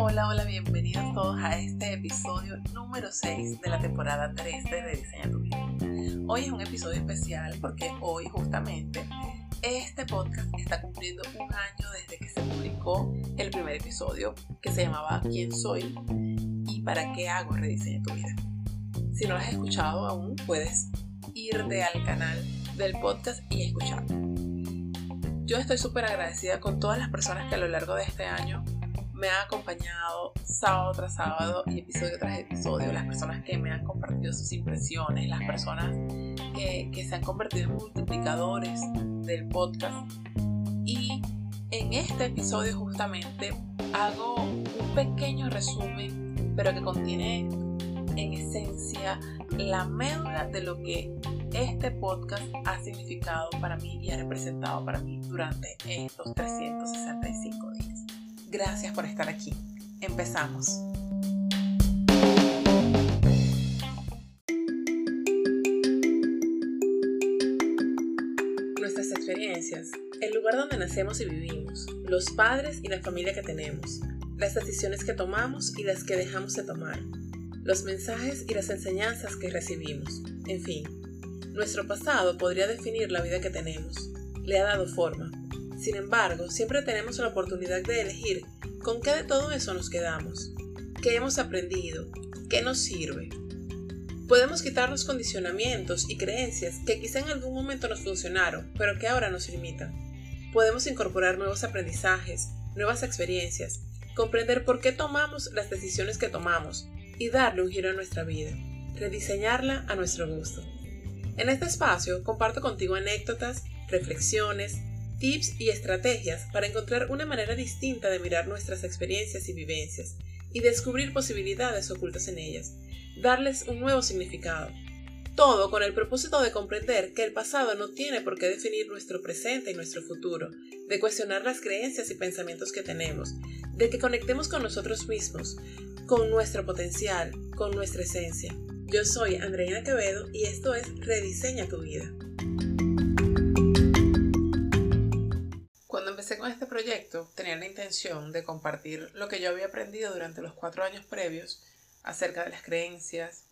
Hola, hola, bienvenidos todos a este episodio número 6 de la temporada 3 de Rediseña tu vida. Hoy es un episodio especial porque hoy justamente este podcast está cumpliendo un año desde que se publicó el primer episodio que se llamaba ¿Quién soy? y para qué hago Rediseña tu vida. Si no lo has escuchado aún, puedes irte al canal del podcast y escucharlo. Yo estoy súper agradecida con todas las personas que a lo largo de este año me han acompañado sábado tras sábado y episodio tras episodio, las personas que me han compartido sus impresiones, las personas que, que se han convertido en multiplicadores del podcast. Y en este episodio justamente hago un pequeño resumen, pero que contiene en esencia la médula de lo que este podcast ha significado para mí y ha representado para mí durante estos 365 días. Gracias por estar aquí. Empezamos. Nuestras experiencias, el lugar donde nacemos y vivimos, los padres y la familia que tenemos, las decisiones que tomamos y las que dejamos de tomar, los mensajes y las enseñanzas que recibimos, en fin, nuestro pasado podría definir la vida que tenemos, le ha dado forma. Sin embargo, siempre tenemos la oportunidad de elegir con qué de todo eso nos quedamos, qué hemos aprendido, qué nos sirve. Podemos quitarnos condicionamientos y creencias que quizá en algún momento nos funcionaron, pero que ahora nos limitan. Podemos incorporar nuevos aprendizajes, nuevas experiencias, comprender por qué tomamos las decisiones que tomamos y darle un giro a nuestra vida, rediseñarla a nuestro gusto. En este espacio comparto contigo anécdotas, reflexiones, tips y estrategias para encontrar una manera distinta de mirar nuestras experiencias y vivencias y descubrir posibilidades ocultas en ellas, darles un nuevo significado. Todo con el propósito de comprender que el pasado no tiene por qué definir nuestro presente y nuestro futuro, de cuestionar las creencias y pensamientos que tenemos, de que conectemos con nosotros mismos, con nuestro potencial, con nuestra esencia. Yo soy Andreina Quevedo y esto es Rediseña tu vida. Cuando empecé con este proyecto tenía la intención de compartir lo que yo había aprendido durante los cuatro años previos acerca de las creencias,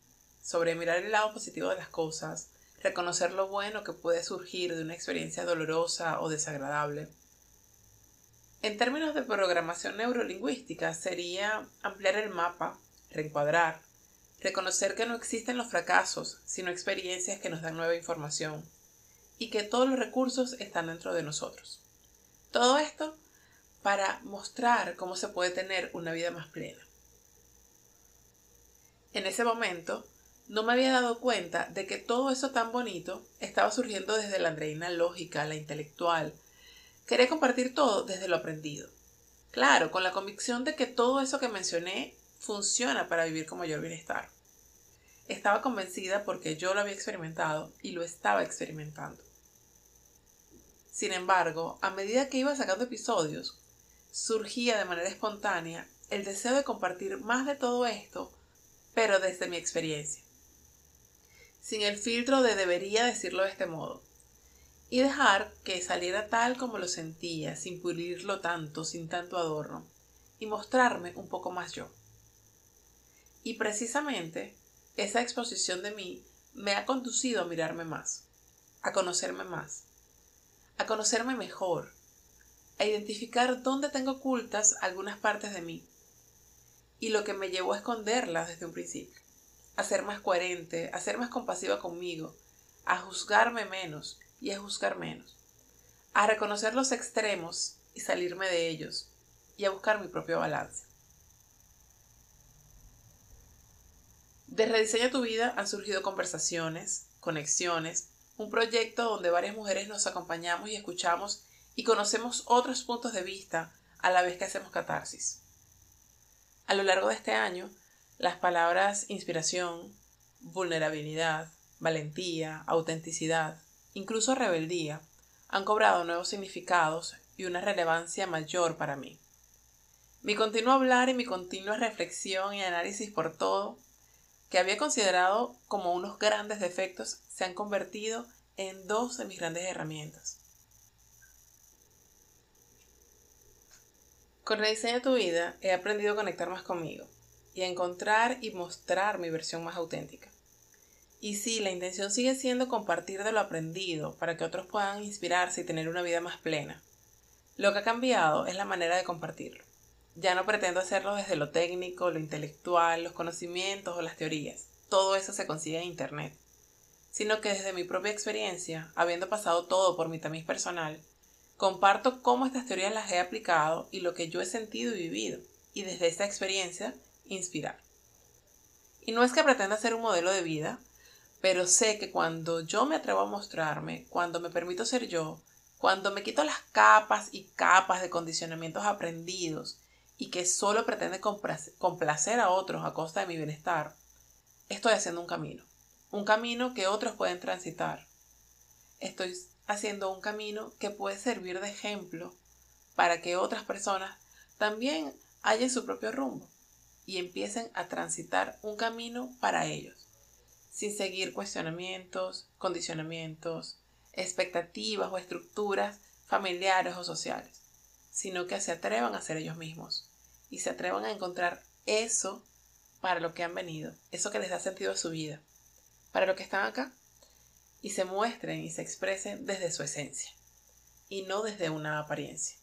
sobre mirar el lado positivo de las cosas, reconocer lo bueno que puede surgir de una experiencia dolorosa o desagradable. En términos de programación neurolingüística sería ampliar el mapa, reencuadrar, reconocer que no existen los fracasos, sino experiencias que nos dan nueva información y que todos los recursos están dentro de nosotros. Todo esto para mostrar cómo se puede tener una vida más plena. En ese momento, no me había dado cuenta de que todo eso tan bonito estaba surgiendo desde la Andreina lógica, la intelectual. Quería compartir todo desde lo aprendido. Claro, con la convicción de que todo eso que mencioné funciona para vivir con mayor bienestar. Estaba convencida porque yo lo había experimentado y lo estaba experimentando. Sin embargo, a medida que iba sacando episodios, surgía de manera espontánea el deseo de compartir más de todo esto, pero desde mi experiencia, sin el filtro de debería decirlo de este modo, y dejar que saliera tal como lo sentía, sin pulirlo tanto, sin tanto adorno, y mostrarme un poco más yo. Y precisamente esa exposición de mí me ha conducido a mirarme más, a conocerme más, a conocerme mejor, a identificar dónde tengo ocultas algunas partes de mí y lo que me llevó a esconderlas desde un principio, a ser más coherente, a ser más compasiva conmigo, a juzgarme menos y a juzgar menos, a reconocer los extremos y salirme de ellos y a buscar mi propio balance. De Rediseña tu vida han surgido conversaciones, conexiones, un proyecto donde varias mujeres nos acompañamos y escuchamos y conocemos otros puntos de vista a la vez que hacemos catarsis. A lo largo de este año, las palabras inspiración, vulnerabilidad, valentía, autenticidad, incluso rebeldía, han cobrado nuevos significados y una relevancia mayor para mí. Mi continuo hablar y mi continua reflexión y análisis por todo que había considerado como unos grandes defectos se han convertido en dos de mis grandes herramientas. Con Rediseña tu vida he aprendido a conectar más conmigo y a encontrar y mostrar mi versión más auténtica. Y sí, la intención sigue siendo compartir de lo aprendido para que otros puedan inspirarse y tener una vida más plena. Lo que ha cambiado es la manera de compartirlo. Ya no pretendo hacerlo desde lo técnico, lo intelectual, los conocimientos o las teorías. Todo eso se consigue en Internet. Sino que desde mi propia experiencia, habiendo pasado todo por mi tamiz personal, comparto cómo estas teorías las he aplicado y lo que yo he sentido y vivido, y desde esa experiencia, inspirar. Y no es que pretenda ser un modelo de vida, pero sé que cuando yo me atrevo a mostrarme, cuando me permito ser yo, cuando me quito las capas y capas de condicionamientos aprendidos y que solo pretende complacer a otros a costa de mi bienestar, estoy haciendo un camino, un camino que otros pueden transitar. Estoy haciendo un camino que puede servir de ejemplo para que otras personas también hallen su propio rumbo y empiecen a transitar un camino para ellos, sin seguir cuestionamientos, condicionamientos, expectativas o estructuras familiares o sociales, sino que se atrevan a ser ellos mismos y se atrevan a encontrar eso para lo que han venido, eso que les da sentido a su vida, para lo que están acá y se muestren y se expresen desde su esencia y no desde una apariencia.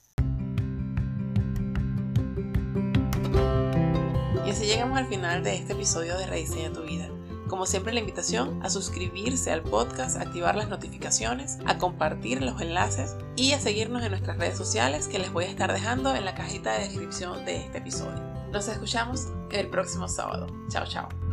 Y así llegamos al final de este episodio de Rediseña tu vida. Como siempre la invitación a suscribirse al podcast, activar las notificaciones, a compartir los enlaces y a seguirnos en nuestras redes sociales que les voy a estar dejando en la cajita de descripción de este episodio. Nos escuchamos el próximo sábado. Chao, chao.